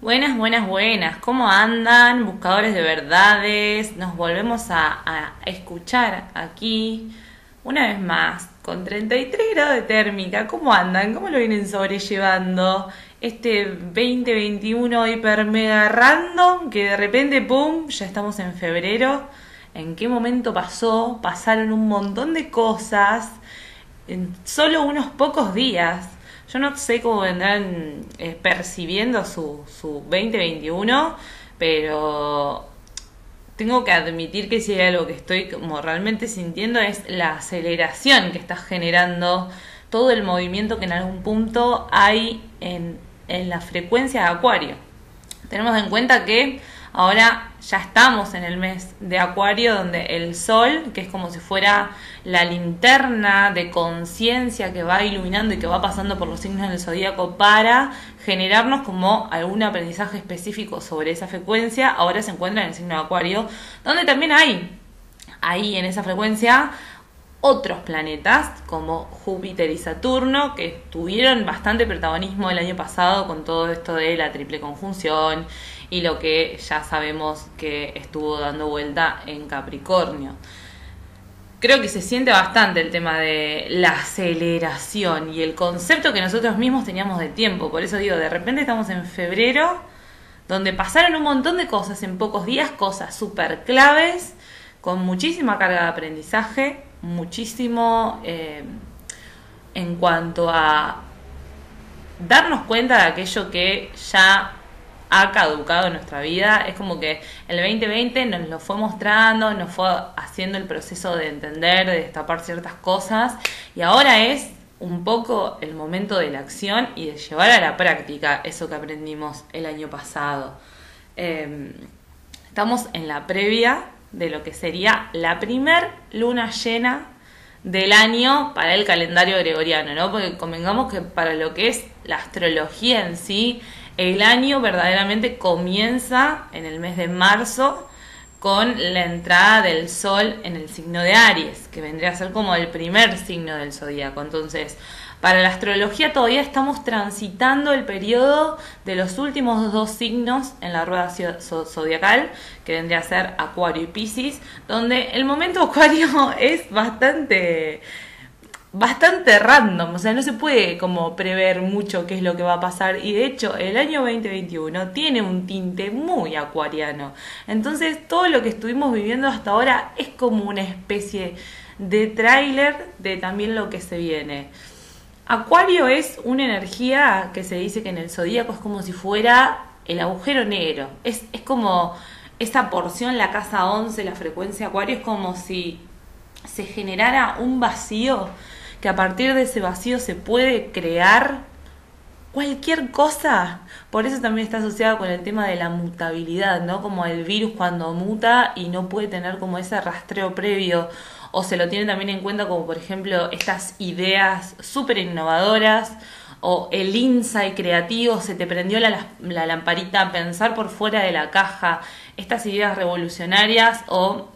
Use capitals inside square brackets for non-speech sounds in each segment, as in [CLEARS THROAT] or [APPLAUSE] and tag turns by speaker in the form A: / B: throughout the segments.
A: Buenas, buenas, buenas. ¿Cómo andan? Buscadores de verdades. Nos volvemos a, escuchar aquí una vez más con 33 grados de térmica. ¿Cómo andan? ¿Cómo lo vienen sobrellevando? Este 2021 hiper mega random que de repente, ¡pum!, ya estamos en febrero. ¿En qué momento pasó? Pasaron un montón de cosas en solo unos pocos días. Yo no sé cómo vendrán eh, percibiendo su, su 2021, pero tengo que admitir que si hay algo que estoy como realmente sintiendo es la aceleración que está generando todo el movimiento que en algún punto hay en, en la frecuencia de Acuario. Tenemos en cuenta que Ahora ya estamos en el mes de Acuario donde el Sol, que es como si fuera la linterna de conciencia que va iluminando y que va pasando por los signos del zodíaco para generarnos como algún aprendizaje específico sobre esa frecuencia, ahora se encuentra en el signo de Acuario, donde también hay ahí en esa frecuencia otros planetas como Júpiter y Saturno que tuvieron bastante protagonismo el año pasado con todo esto de la triple conjunción y lo que ya sabemos que estuvo dando vuelta en Capricornio. Creo que se siente bastante el tema de la aceleración y el concepto que nosotros mismos teníamos de tiempo. Por eso digo, de repente estamos en febrero, donde pasaron un montón de cosas en pocos días, cosas súper claves, con muchísima carga de aprendizaje, muchísimo eh, en cuanto a darnos cuenta de aquello que ya ha caducado en nuestra vida. Es como que el 2020 nos lo fue mostrando, nos fue haciendo el proceso de entender, de destapar ciertas cosas y ahora es un poco el momento de la acción y de llevar a la práctica eso que aprendimos el año pasado. Em, estamos en la previa de lo que sería la primer luna llena del año para el calendario gregoriano, ¿no? Porque convengamos que para lo que es la astrología en sí, el año verdaderamente comienza en el mes de marzo con la entrada del sol en el signo de Aries, que vendría a ser como el primer signo del zodíaco. Entonces, para la astrología todavía estamos transitando el periodo de los últimos dos signos en la rueda zodiacal, que vendría a ser Acuario y Piscis, donde el momento [LAUGHS] Acuario es bastante bastante random, o sea, no se puede como prever mucho qué es lo que va a pasar y de hecho el año 2021 tiene un tinte muy acuariano. Entonces todo lo que estuvimos viviendo hasta ahora es como una especie de tráiler de también lo que se viene. Acuario es una energía que se dice que en el zodíaco es como si fuera el agujero negro. Es, es como esa porción, la casa 11, la frecuencia Acuario, es como si se generara un vacío que a partir de ese vacío se puede crear cualquier cosa. Por eso también está asociado con el tema de la mutabilidad, ¿no? Como el virus cuando muta y no puede tener como ese rastreo previo. O se lo tiene también en cuenta como por ejemplo estas ideas súper innovadoras o el insight creativo, se te prendió la, la lamparita a pensar por fuera de la caja, estas ideas revolucionarias o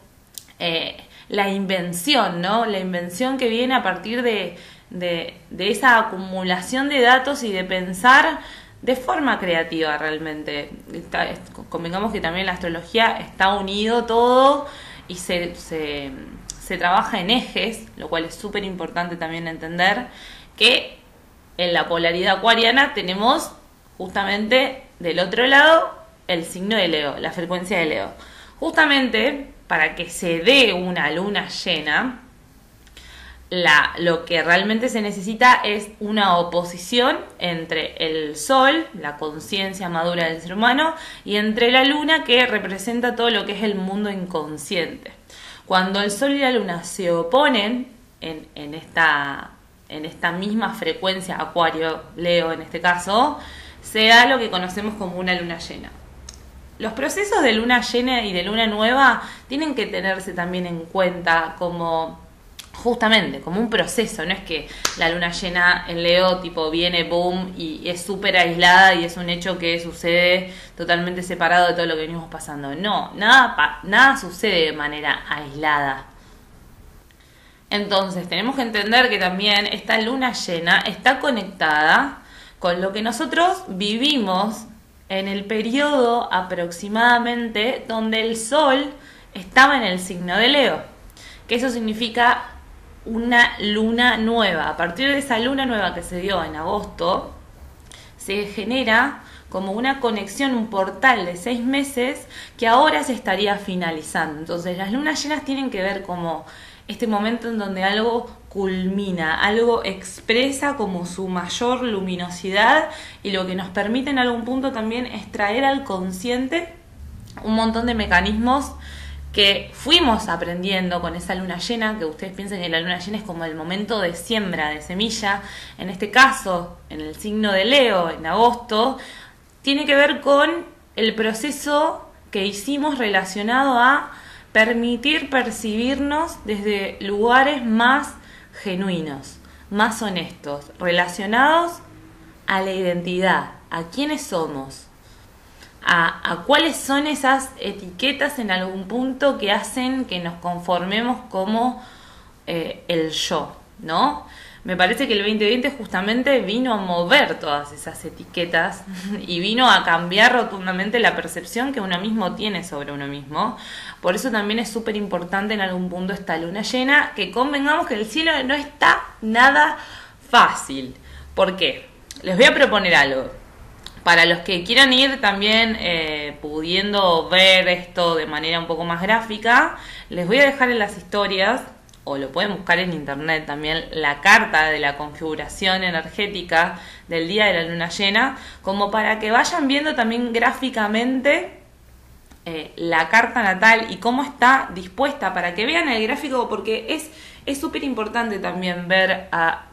A: eh, la invención, ¿no? La invención que viene a partir de, de, esa acumulación de datos y de pensar de forma creativa realmente. convengamos que también la astrología está unido todo y se, se, se trabaja en ejes, lo cual es súper importante también entender que en la polaridad acuariana tenemos justamente del otro lado el signo de Leo, la frecuencia de Leo. Justamente para que se dé una luna llena, lo que realmente se necesita es una oposición entre el sol, la conciencia madura del ser humano, y entre la luna que representa todo lo que es el mundo inconsciente. Cuando el sol y la luna se oponen en, en, esta, en esta misma frecuencia, Acuario, Leo en este caso, se da lo que conocemos como una luna llena los procesos de luna llena y de luna nueva tienen que tenerse también en cuenta como justamente como un proceso, no es que la luna llena en Leo tipo viene boom y es súper aislada y es un hecho que sucede totalmente separado de todo lo que venimos pasando. No, nada, nada sucede de manera aislada. Entonces tenemos que entender que también esta luna llena está conectada con lo que nosotros vivimos en el periodo aproximadamente donde el Sol estaba en el signo de Leo, que eso significa una luna nueva. A partir de esa luna nueva que se dio en agosto, se genera como una conexión, un portal de seis meses que ahora se estaría finalizando. Entonces las lunas llenas tienen que ver como este momento en donde algo culmina, algo expresa como su mayor luminosidad y lo que nos permite en algún punto también es traer al consciente un montón de mecanismos que fuimos aprendiendo con esa luna llena, que ustedes piensen que la luna llena es como el momento de siembra de semilla, en este caso, en el signo de Leo, en agosto, tiene que ver con el proceso que hicimos relacionado a permitir percibirnos desde lugares más genuinos, más honestos, relacionados a la identidad, a quiénes somos, a, cuáles son esas etiquetas en algún punto que hacen que nos conformemos como eh, el yo, ¿no? Me parece que el 2020 justamente vino a mover todas esas etiquetas [LAUGHS] y vino a cambiar rotundamente la percepción que uno mismo tiene sobre uno mismo. Por eso también es súper importante en algún punto esta luna llena, que convengamos que el cielo no está nada fácil. ¿Por qué? Les voy a proponer algo para los que quieran ir también eh, pudiendo ver esto de manera un poco más gráfica, les voy a dejar en las historias, o lo pueden buscar en internet también, la carta de la configuración energética del día de la luna llena, como para que vayan viendo también gráficamente eh, la carta natal y cómo está dispuesta, para que vean el gráfico, porque es súper importante también ver a,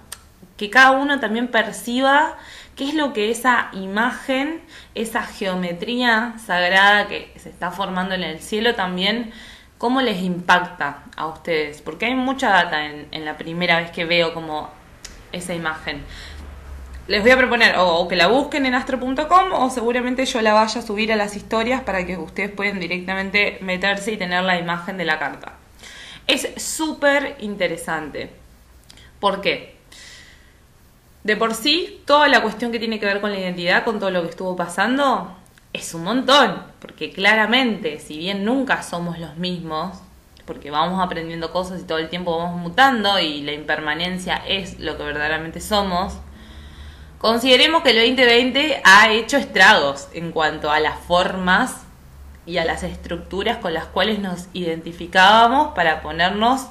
A: que cada uno también perciba ¿Qué es lo que esa imagen, esa geometría sagrada que se está formando en el cielo también, cómo les impacta a ustedes? Porque hay mucha data en, la primera vez que veo como esa imagen. Les voy a proponer o, que la busquen en astro.com o seguramente yo la vaya a subir a las historias para que ustedes puedan directamente meterse y tener la imagen de la carta. Es súper interesante. ¿Por qué? De por sí, toda la cuestión que tiene que ver con la identidad, con todo lo que estuvo pasando, es un montón, porque claramente, si bien nunca somos los mismos, porque vamos aprendiendo cosas y todo el tiempo vamos mutando y la impermanencia es lo que verdaderamente somos, consideremos que el 2020 ha hecho estragos en cuanto a las formas y a las estructuras con las cuales nos identificábamos para ponernos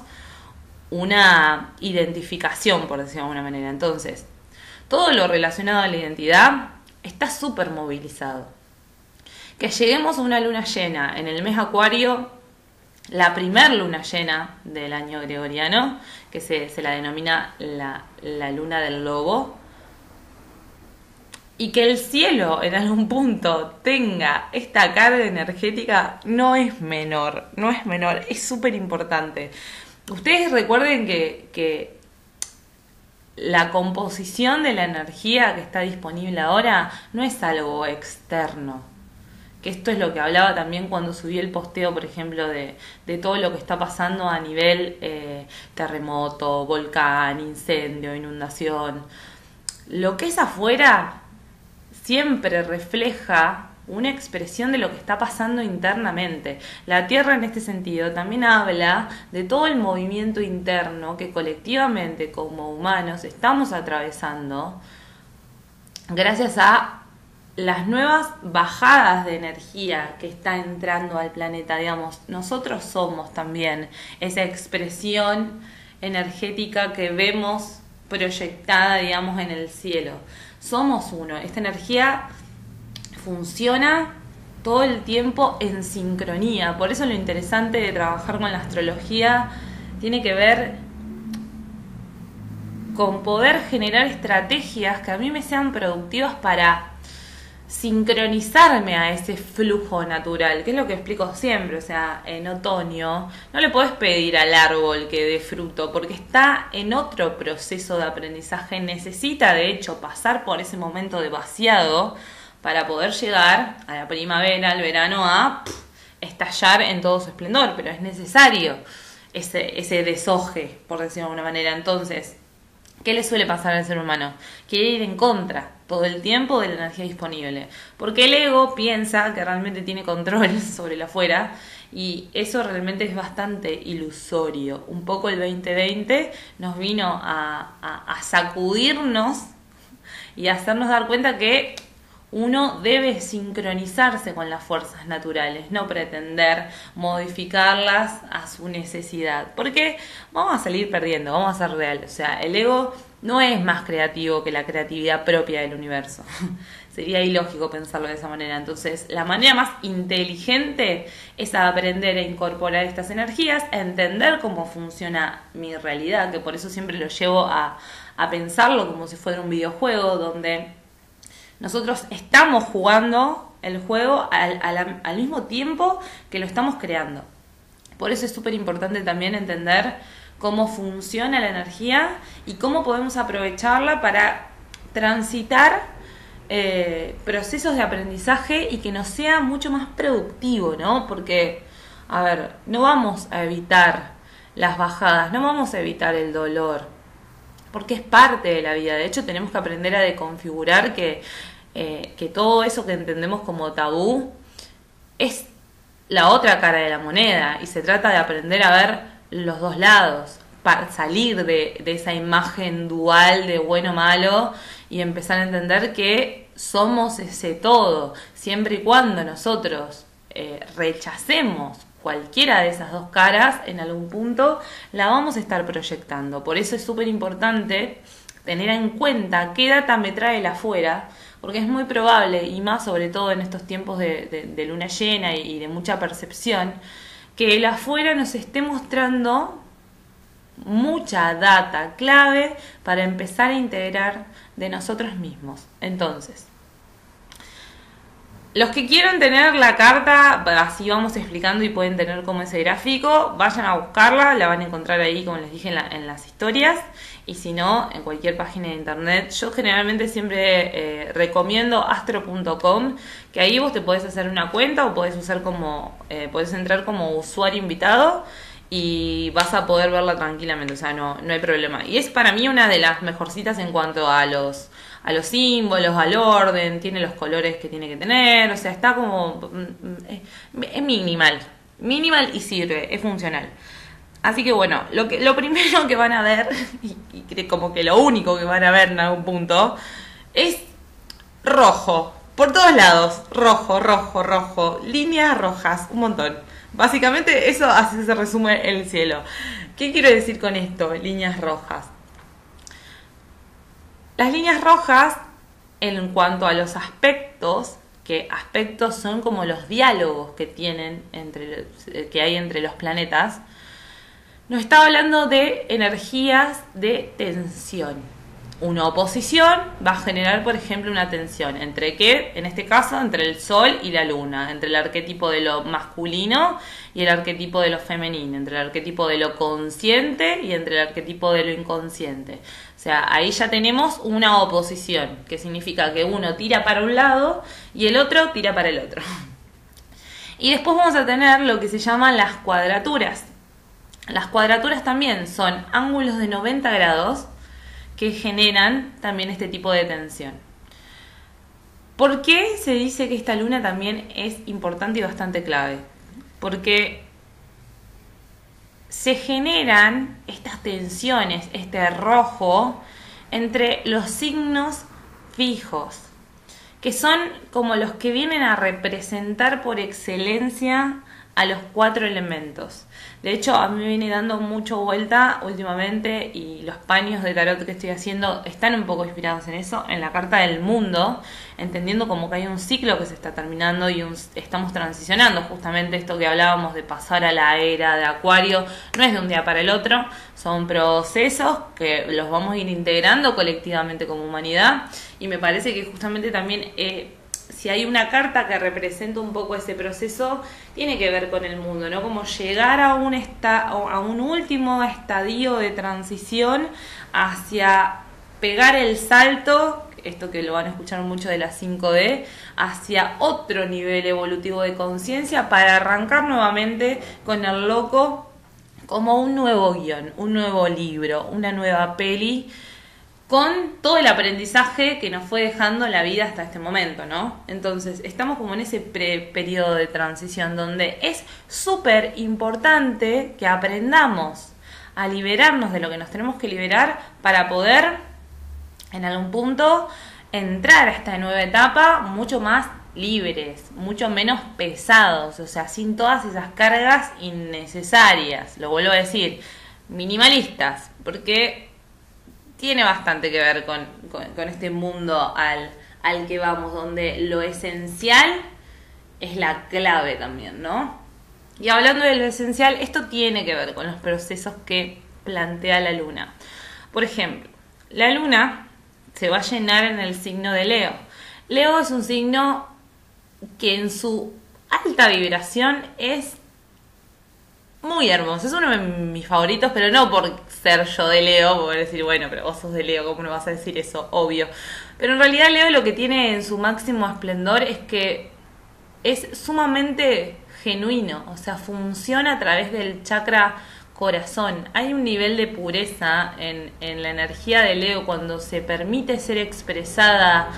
A: una identificación, por decirlo de alguna manera. Entonces, todo lo relacionado a la identidad está súper movilizado. Que lleguemos a una luna llena en el mes Acuario, la primer luna llena del año gregoriano, que se, la denomina la, la luna del lobo, y que el cielo en algún punto tenga esta carga energética no es menor, no es menor, es súper importante. Ustedes recuerden que, que la composición de la energía que está disponible ahora no es algo externo. Que esto es lo que hablaba también cuando subí el posteo, por ejemplo, de, todo lo que está pasando a nivel eh, terremoto, volcán, incendio, inundación. Lo que es afuera siempre refleja una expresión de lo que está pasando internamente. La Tierra en este sentido también habla de todo el movimiento interno que colectivamente como humanos estamos atravesando gracias a las nuevas bajadas de energía que está entrando al planeta, digamos, nosotros somos también esa expresión energética que vemos proyectada, digamos, en el cielo. Somos uno, esta energía funciona todo el tiempo en sincronía. Por eso lo interesante de trabajar con la astrología tiene que ver con poder generar estrategias que a mí me sean productivas para sincronizarme a ese flujo natural, que es lo que explico siempre, o sea, en otoño no le puedes pedir al árbol que dé fruto porque está en otro proceso de aprendizaje, necesita de hecho pasar por ese momento de vaciado para poder llegar a la primavera, al verano, a estallar en todo su esplendor, pero es necesario ese, ese desoje, por decirlo de alguna manera. Entonces, ¿qué le suele pasar al ser humano? Quiere ir en contra todo el tiempo de la energía disponible. Porque el ego piensa que realmente tiene control [LAUGHS] sobre la afuera y eso realmente es bastante ilusorio. Un poco el 2020 nos vino a, a sacudirnos y hacernos dar cuenta que uno debe sincronizarse con las fuerzas naturales, no pretender modificarlas a su necesidad, porque vamos a salir perdiendo, vamos a ser real, o sea, el ego no es más creativo que la creatividad propia del universo. [LAUGHS] Sería ilógico pensarlo de esa manera. Entonces, la manera más inteligente es aprender a incorporar estas energías, a entender cómo funciona mi realidad, que por eso siempre lo llevo a, a pensarlo como si fuera un videojuego donde nosotros estamos jugando el juego al, mismo tiempo que lo estamos creando. Por eso es súper importante también entender cómo funciona la energía y cómo podemos aprovecharla para transitar eh, procesos de aprendizaje y que nos sea mucho más productivo, ¿no? Porque, a ver, no vamos a evitar las bajadas, no vamos a evitar el dolor, porque es parte de la vida. De hecho, tenemos que aprender a deconfigurar que eh, que todo eso que entendemos como tabú es la otra cara de la moneda y se trata de aprender a ver los dos lados, para salir de, esa imagen dual de bueno malo y empezar a entender que somos ese todo, siempre y cuando nosotros eh, rechacemos cualquiera de esas dos caras, en algún punto la vamos a estar proyectando. Por eso es súper importante tener en cuenta qué data me trae el afuera, porque es muy probable, y más sobre todo en estos tiempos de, luna llena y, de mucha percepción, que el afuera nos esté mostrando mucha data clave para empezar a integrar de nosotros mismos. Entonces, los que quieran tener la carta, así vamos explicando y pueden tener como ese gráfico, vayan a buscarla, la van a encontrar ahí, como les dije, en, las historias, y si no, en cualquier página de internet. Yo generalmente siempre eh, recomiendo astro.com, que ahí vos te podés hacer una cuenta o podés usar como, eh, podés entrar como usuario invitado y vas a poder verla tranquilamente, o sea, no, no hay problema. Y es para mí una de las mejorcitas en cuanto a los a los símbolos, al orden, tiene los colores que tiene que tener, o sea, está como... Mm, es minimal, minimal y sirve, es funcional. Así que bueno, lo, que, lo primero que van a ver, [LAUGHS] y, como que lo único que van a ver en algún punto, es rojo. Por todos lados, rojo, rojo, rojo, líneas rojas, un montón. Básicamente eso así se resume el cielo. ¿Qué quiero decir con esto? Líneas rojas. Las líneas rojas, en cuanto a los aspectos, que aspectos son como los diálogos que tienen entre que hay entre los planetas, nos está hablando de energías de tensión. Una oposición va a generar, por ejemplo, una tensión entre qué, en este caso, entre el Sol y la Luna, entre el arquetipo de lo masculino y el arquetipo de lo femenino, entre el arquetipo de lo consciente y entre el arquetipo de lo inconsciente. O sea, ahí ya tenemos una oposición, que significa que uno tira para un lado y el otro tira para el otro. [LAUGHS] Y después vamos a tener lo que se llaman las cuadraturas. Las cuadraturas también son ángulos de 90 grados que generan también este tipo de tensión. ¿Por qué se dice que esta luna también es importante y bastante clave? Porque se generan estas tensiones, este rojo, entre los signos fijos, que son como los que vienen a representar por excelencia a los cuatro elementos. De hecho, a mí me viene dando mucho vuelta últimamente y los paños de tarot que estoy haciendo están un poco inspirados en eso, en la carta del mundo, entendiendo como que hay un ciclo que se está terminando y estamos transicionando justamente esto que hablábamos de pasar a la era de Acuario, no es de un día para el otro, son procesos que los vamos a ir integrando colectivamente como humanidad y me parece que justamente también... Eh, si hay una carta que representa un poco ese proceso, tiene que ver con el mundo, ¿no? Como llegar a un, último estadio de transición hacia pegar el salto, esto que lo van a escuchar mucho de la 5D, hacia otro nivel evolutivo de conciencia para arrancar nuevamente con el loco como un nuevo guion, un nuevo libro, una nueva peli con todo el aprendizaje que nos fue dejando la vida hasta este momento, ¿no? Entonces, estamos como en ese periodo de transición donde es súper importante que aprendamos a liberarnos de lo que nos tenemos que liberar para poder, en algún punto, entrar a esta nueva etapa mucho más libres, mucho menos pesados, o sea, sin todas esas cargas innecesarias. Lo vuelvo a decir, minimalistas, porque tiene bastante que ver con, este mundo al, al que vamos, donde lo esencial es la clave también, ¿no? Y hablando de lo esencial, esto tiene que ver con los procesos que plantea la luna. Por ejemplo, la luna se va a llenar en el signo de Leo. Leo es un signo que en su alta vibración es muy hermoso. Es uno de mis favoritos, pero no por ser yo de Leo, por decir, bueno, pero vos sos de Leo, ¿cómo no vas a decir eso? Obvio. Pero en realidad Leo lo que tiene en su máximo esplendor es que es sumamente genuino, o sea, funciona a través del chakra corazón. Hay un nivel de pureza en, en la energía de Leo cuando se permite ser expresada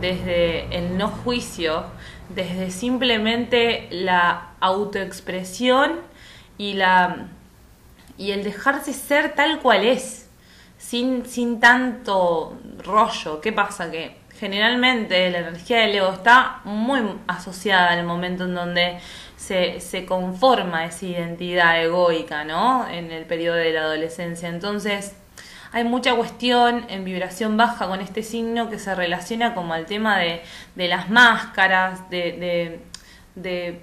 A: desde el no juicio, desde simplemente la autoexpresión y la y el dejarse ser tal cual es, sin, sin tanto rollo. ¿Qué pasa? Que generalmente la energía del ego está muy asociada al momento en donde se, se conforma esa identidad egoica, ¿no? En el periodo de la adolescencia. Entonces, hay mucha cuestión en vibración baja con este signo que se relaciona como al tema de, de las máscaras, de, de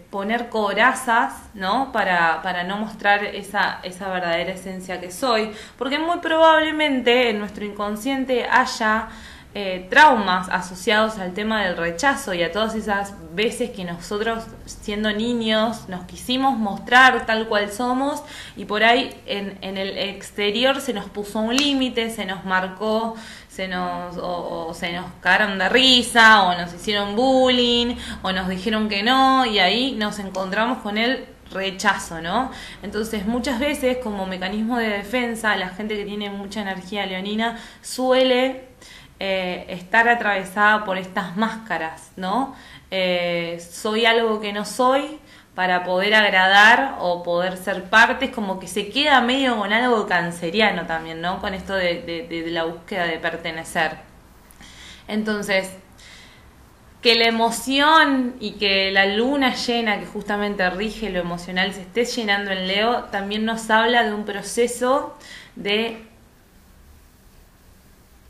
A: poner corazas, ¿no? Para, para no mostrar esa, esa verdadera esencia que soy, porque muy probablemente en nuestro inconsciente haya eh, traumas asociados al tema del rechazo y a todas esas veces que nosotros siendo niños nos quisimos mostrar tal cual somos y por ahí en, en el exterior se nos puso un límite, se nos marcó, se nos, o, se nos cagaron de risa o nos hicieron bullying o nos dijeron que no y ahí nos encontramos con el rechazo, ¿no? Entonces muchas veces como mecanismo de defensa la gente que tiene mucha energía leonina suele eh, estar atravesada por estas máscaras, ¿no? Eh, soy algo que no soy para poder agradar o poder ser parte, como que se queda medio con algo canceriano también, ¿no? Con esto de, de la búsqueda de pertenecer. Entonces, que la emoción y que la luna llena que justamente rige lo emocional se esté llenando en Leo, también nos habla de un proceso de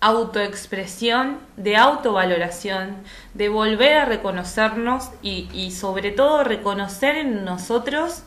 A: autoexpresión, de autovaloración, de volver a reconocernos y, sobre todo reconocer en nosotros,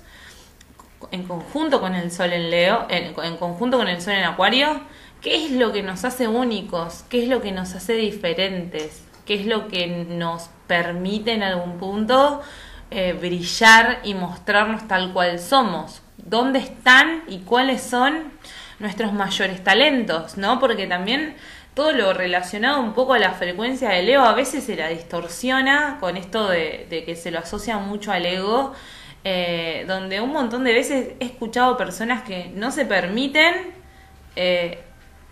A: en conjunto con el sol en Leo, en, conjunto con el sol en Acuario, qué es lo que nos hace únicos, qué es lo que nos hace diferentes, qué es lo que nos permite en algún punto eh, brillar y mostrarnos tal cual somos, dónde están y cuáles son nuestros mayores talentos, ¿no? Porque también todo lo relacionado un poco a la frecuencia del ego a veces se la distorsiona con esto de, que se lo asocia mucho al ego, eh, donde un montón de veces he escuchado personas que no se permiten eh,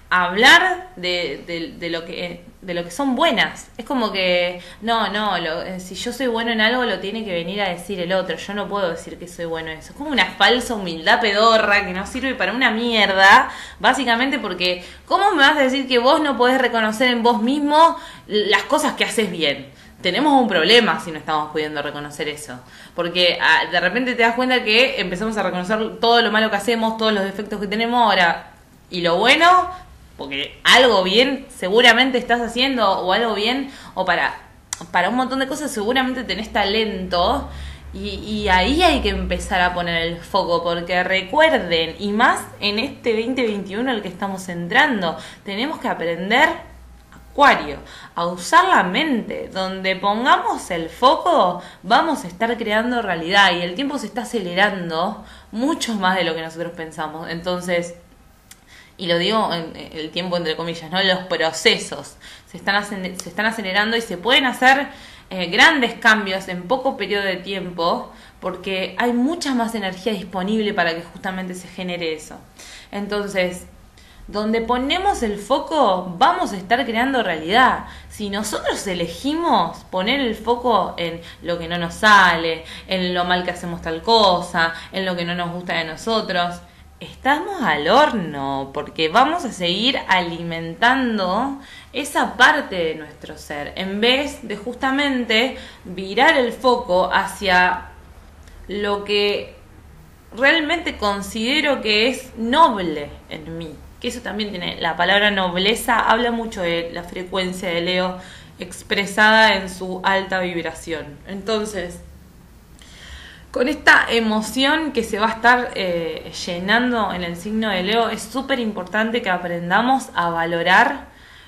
A: hablar de, de, lo que de lo que son buenas. Es como que, no, no, lo, eh, si yo soy bueno en algo lo tiene que venir a decir el otro. Yo no puedo decir que soy bueno en eso. Es como una falsa humildad pedorra que no sirve para una mierda. Básicamente porque, ¿cómo me vas a decir que vos no podés reconocer en vos mismo las cosas que haces bien? Tenemos un problema si no estamos pudiendo reconocer eso. Porque ah, de repente te das cuenta que empezamos a reconocer todo lo malo que hacemos, todos los defectos que tenemos ahora. Y lo bueno porque algo bien seguramente estás haciendo o algo bien o para, para un montón de cosas seguramente tenés talento y, y, ahí hay que empezar a poner el foco porque recuerden y más en este 2021 al que estamos entrando tenemos que aprender Acuario, a usar la mente, donde pongamos el foco, vamos a estar creando realidad y el tiempo se está acelerando mucho más de lo que nosotros pensamos. Entonces, y lo digo en el tiempo entre comillas, ¿no? Los procesos se están, se están acelerando y se pueden hacer eh, grandes cambios en poco periodo de tiempo porque hay mucha más energía disponible para que justamente se genere eso. Entonces, donde ponemos el foco, vamos a estar creando realidad. Si nosotros elegimos poner el foco en lo que no nos sale, en lo mal que hacemos tal cosa, en lo que no nos gusta de nosotros, estamos al horno, porque vamos a seguir alimentando esa parte de nuestro ser, en vez de justamente virar el foco hacia lo que realmente considero que es noble en mí que eso también tiene, la palabra nobleza habla mucho de la frecuencia de Leo expresada en su alta vibración. Entonces, con esta emoción que se va a estar eh, llenando en el signo de Leo, es súper importante que aprendamos a valorar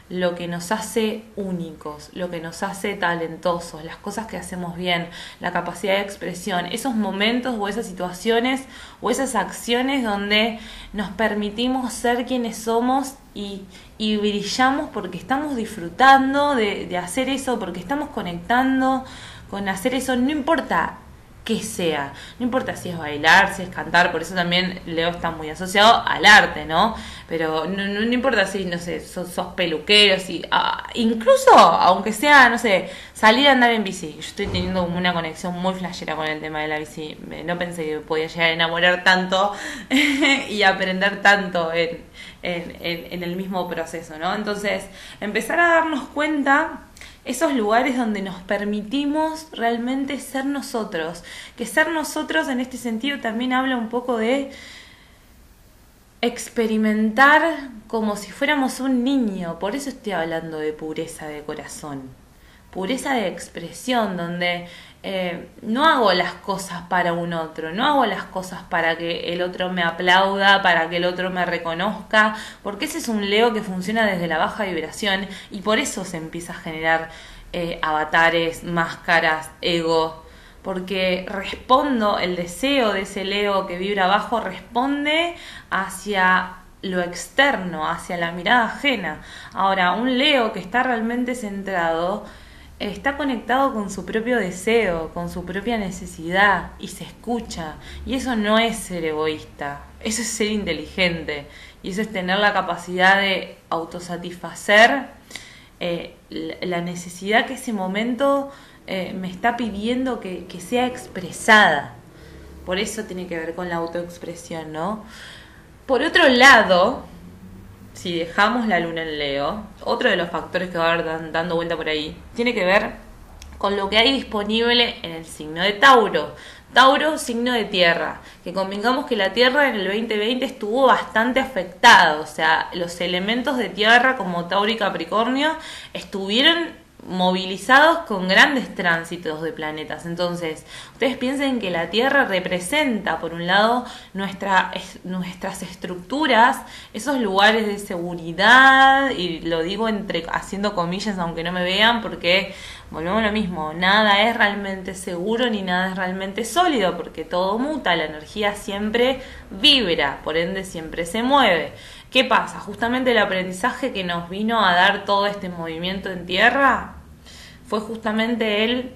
A: lo que nos hace únicos, lo que nos hace talentosos, las cosas que hacemos bien, la capacidad de expresión, esos momentos o esas situaciones o esas acciones donde nos permitimos ser quienes somos y, brillamos porque estamos disfrutando de, de hacer eso, porque estamos conectando con hacer eso, no importa que sea. No importa si es bailar, si es cantar, por eso también Leo está muy asociado al arte, ¿no? Pero no, no, importa si, no sé, sos, peluquero, si, ah, incluso, aunque sea, no sé, salir a andar en bici. Yo estoy teniendo una conexión muy flashera con el tema de la bici. No pensé que podía llegar a enamorar tanto [LAUGHS] y aprender tanto en, en, en el mismo proceso, ¿no? Entonces, empezar a darnos cuenta esos lugares donde nos permitimos realmente ser nosotros. Que ser nosotros en este sentido también habla un poco de experimentar como si fuéramos un niño. Por eso estoy hablando de pureza de corazón, pureza de expresión, donde eh, no hago las cosas para un otro, no hago las cosas para que el otro me aplauda, para que el otro me reconozca, porque ese es un Leo que funciona desde la baja vibración y por eso se empieza a generar eh, avatares, máscaras, ego, porque respondo, el deseo de ese Leo que vibra abajo responde hacia lo externo, hacia la mirada ajena. Ahora, un Leo que está realmente centrado, está conectado con su propio deseo, con su propia necesidad y se escucha. Y eso no es ser egoísta, eso es ser inteligente y eso es tener la capacidad de autosatisfacer eh, la necesidad que ese momento eh, me está pidiendo que, que sea expresada. Por eso tiene que ver con la autoexpresión, ¿no? Por otro lado, si dejamos la luna en Leo, otro de los factores que va a haber dando vuelta por ahí, tiene que ver con lo que hay disponible en el signo de Tauro. Tauro, signo de tierra, que convengamos que la tierra en el 2020 estuvo bastante afectada, o sea, los elementos de tierra como Tauro y Capricornio estuvieron movilizados con grandes tránsitos de planetas. Entonces, ustedes piensen que la Tierra representa, por un lado, nuestra, nuestras estructuras, esos lugares de seguridad, y lo digo entre haciendo comillas, aunque no me vean, porque volvemos a lo mismo, nada es realmente seguro ni nada es realmente sólido, porque todo muta, la energía siempre vibra, por ende siempre se mueve. ¿Qué pasa? Justamente el aprendizaje que nos vino a dar todo este movimiento en tierra fue justamente el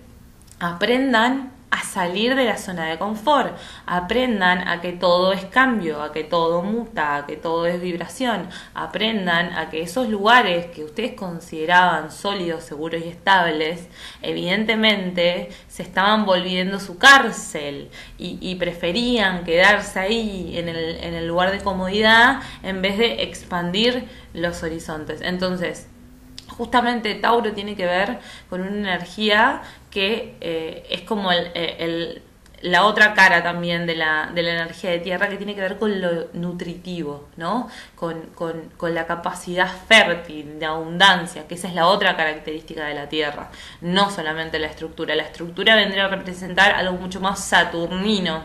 A: aprendan a salir de la zona de confort, aprendan a que todo es cambio, a que todo muta, a que todo es vibración, aprendan a que esos lugares que ustedes consideraban sólidos, seguros y estables, evidentemente se estaban volviendo su cárcel y, preferían quedarse ahí en el, en el lugar de comodidad en vez de expandir los horizontes. Entonces, justamente Tauro tiene que ver con una energía que eh, es como el, la otra cara también de la, de la energía de tierra que tiene que ver con lo nutritivo, ¿no? Con, con, con, la capacidad fértil de abundancia, que esa es la otra característica de la tierra, no solamente la estructura. La estructura vendría a representar algo mucho más saturnino.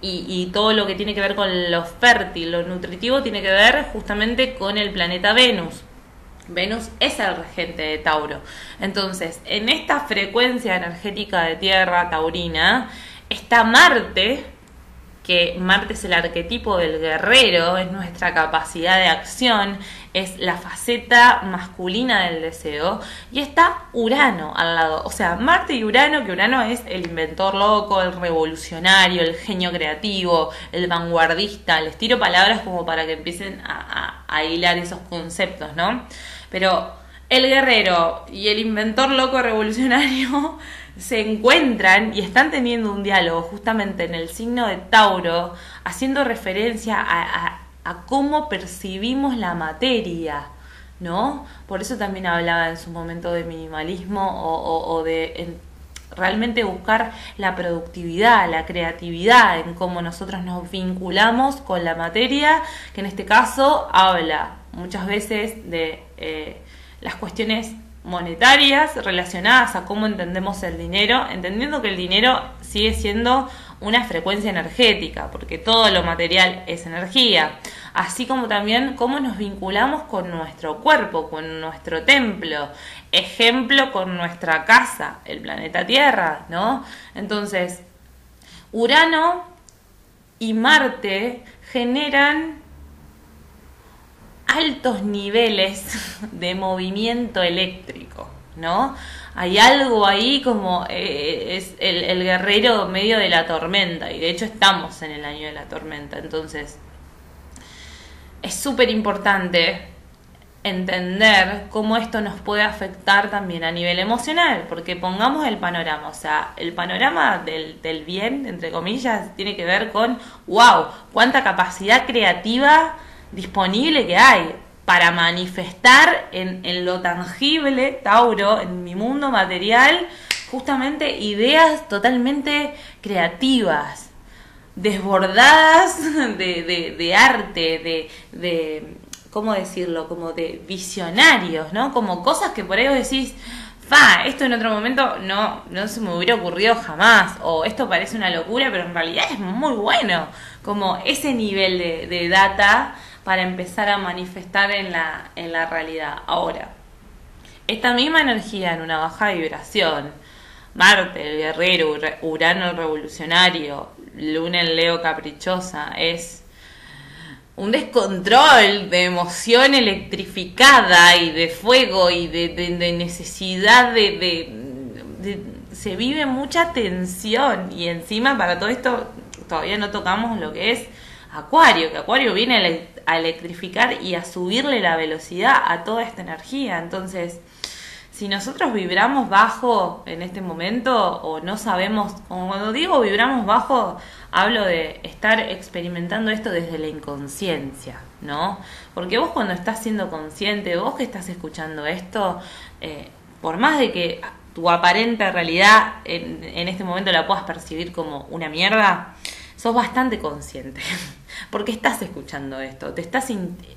A: Y, y todo lo que tiene que ver con lo fértil, lo nutritivo, tiene que ver justamente con el planeta Venus. Venus es el regente de Tauro. Entonces, en esta frecuencia energética de Tierra taurina, está Marte, que Marte es el arquetipo del guerrero, es nuestra capacidad de acción, es la faceta masculina del deseo, y está Urano al lado. O sea, Marte y Urano, que Urano es el inventor loco, el revolucionario, el genio creativo, el vanguardista. Les tiro palabras como para que empiecen a, a hilar esos conceptos, ¿no? Pero el guerrero y el inventor loco revolucionario [LAUGHS] se encuentran y están teniendo un diálogo justamente en el signo de Tauro, haciendo referencia a, cómo percibimos la materia, ¿no? Por eso también hablaba en su momento de minimalismo o, de realmente buscar la productividad, la creatividad en cómo nosotros nos vinculamos con la materia, que en este caso habla muchas veces de eh, las cuestiones monetarias relacionadas a cómo entendemos el dinero, entendiendo que el dinero sigue siendo una frecuencia energética, porque todo lo material es energía, así como también cómo nos vinculamos con nuestro cuerpo, con nuestro templo, ejemplo con nuestra casa, el planeta Tierra, ¿no? Entonces, Urano y Marte generan altos niveles [LAUGHS] de movimiento eléctrico, ¿no? Hay algo ahí como eh, es el, guerrero medio de la tormenta, y de hecho estamos en el año de la tormenta, entonces es súper importante entender cómo esto nos puede afectar también a nivel emocional, porque pongamos el panorama, o sea, el panorama del, del bien, entre comillas, tiene que ver con, wow, cuánta capacidad creativa disponible que hay para manifestar en, en lo tangible, Tauro, en mi mundo material, justamente ideas totalmente creativas, desbordadas de, de, arte, de, de, ¿cómo decirlo? Como de visionarios, ¿no? Como cosas que por ahí vos decís, fa, esto en otro momento no, no se me hubiera ocurrido jamás, o esto parece una locura, pero en realidad es muy bueno, como ese nivel de, de data para empezar a manifestar en la, en la realidad. Ahora, esta misma energía en una baja vibración, Marte, el guerrero, Urano el revolucionario, Luna el Leo caprichosa, es un descontrol de emoción electrificada y de fuego y de, necesidad de, Se vive mucha tensión y encima para todo esto todavía no tocamos lo que es Acuario, que Acuario viene a electrificar y a subirle la velocidad a toda esta energía. Entonces, si nosotros vibramos bajo en este momento o no sabemos, cuando digo vibramos bajo, hablo de estar experimentando esto desde la inconsciencia, ¿no? Porque vos cuando estás siendo consciente, vos que estás escuchando esto, eh, por más de que tu aparente realidad en, en este momento la puedas percibir como una mierda, sos bastante consciente, [LAUGHS] porque estás escuchando esto, te estás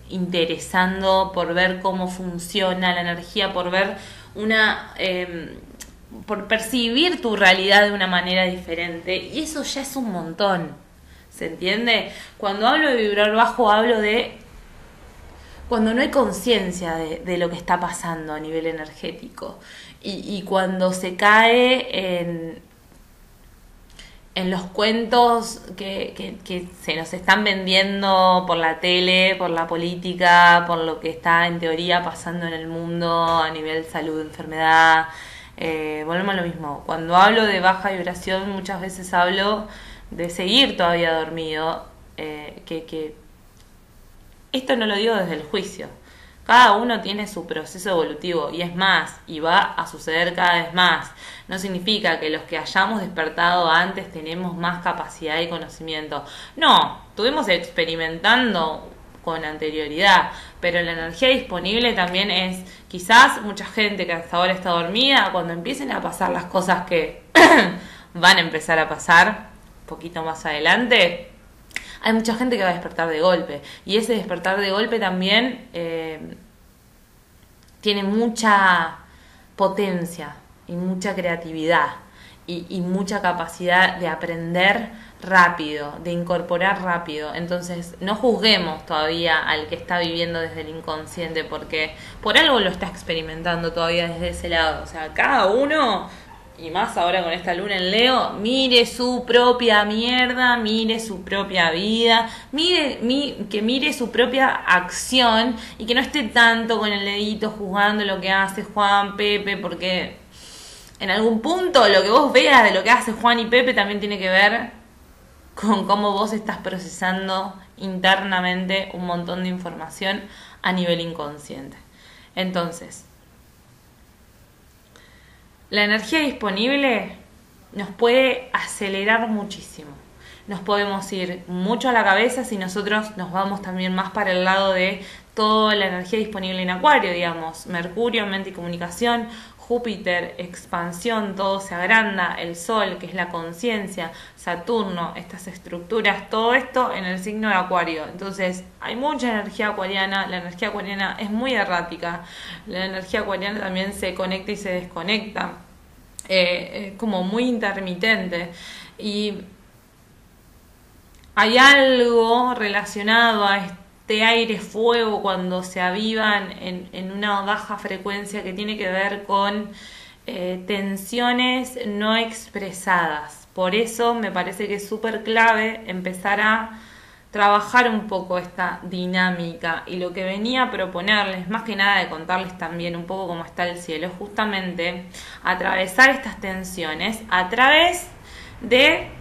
A: interesando por ver cómo funciona la energía, por ver una... Em, por percibir tu realidad de una manera diferente, y eso ya es un montón, ¿se entiende? Cuando hablo de vibrar bajo, hablo de cuando no hay conciencia de, lo que está pasando a nivel energético. Y, y cuando se cae en, en los cuentos que, que, se nos están vendiendo por la tele, por la política, por lo que está en teoría pasando en el mundo a nivel salud, enfermedad. Eh, volvemos a lo mismo. Cuando hablo de baja vibración, muchas veces hablo de seguir todavía dormido, eh, que, que esto no lo digo desde el juicio. Cada uno tiene su proceso evolutivo y es más, y va a suceder cada vez más no significa que los que hayamos despertado antes tenemos más capacidad y conocimiento. No, estuvimos experimentando con anterioridad, pero la energía disponible también es quizás mucha gente que hasta ahora está dormida, cuando empiecen a pasar las cosas que [CLEARS THROAT] van a empezar a pasar poquito más adelante, hay mucha gente que va a despertar de golpe y ese despertar de golpe también eh, tiene mucha potencia y mucha creatividad y, mucha capacidad de aprender rápido, de incorporar rápido. Entonces, no juzguemos todavía al que está viviendo desde el inconsciente, porque por algo lo está experimentando todavía desde ese lado. O sea, cada uno y más ahora con esta luna en Leo, mire su propia mierda, mire su propia vida, mire, que mire su propia acción y que no esté tanto con el dedito juzgando lo que hace Juan, Pepe, porque en algún punto lo que vos veas de lo que hace Juan y Pepe también tiene que ver con cómo vos estás procesando internamente un montón de información a nivel inconsciente. Entonces, la energía disponible nos puede acelerar muchísimo. Nos podemos ir mucho a la cabeza si nosotros nos vamos también más para el lado de toda la energía disponible en Acuario, digamos, Mercurio, mente y comunicación, Júpiter, expansión, todo se agranda, el Sol, que es la conciencia, Saturno, estas estructuras, todo esto en el signo de Acuario. Entonces, hay mucha energía acuariana, la energía acuariana es muy errática, la energía acuariana también se conecta y se desconecta, eh, es como muy intermitente. Y hay algo relacionado a esto aire fuego cuando se avivan en, una baja frecuencia que tiene que ver con eh, tensiones no expresadas. Por eso me parece que es súper clave empezar a trabajar un poco esta dinámica y lo que venía a proponerles, más que nada de contarles también un poco cómo está el cielo, justamente atravesar estas tensiones a través de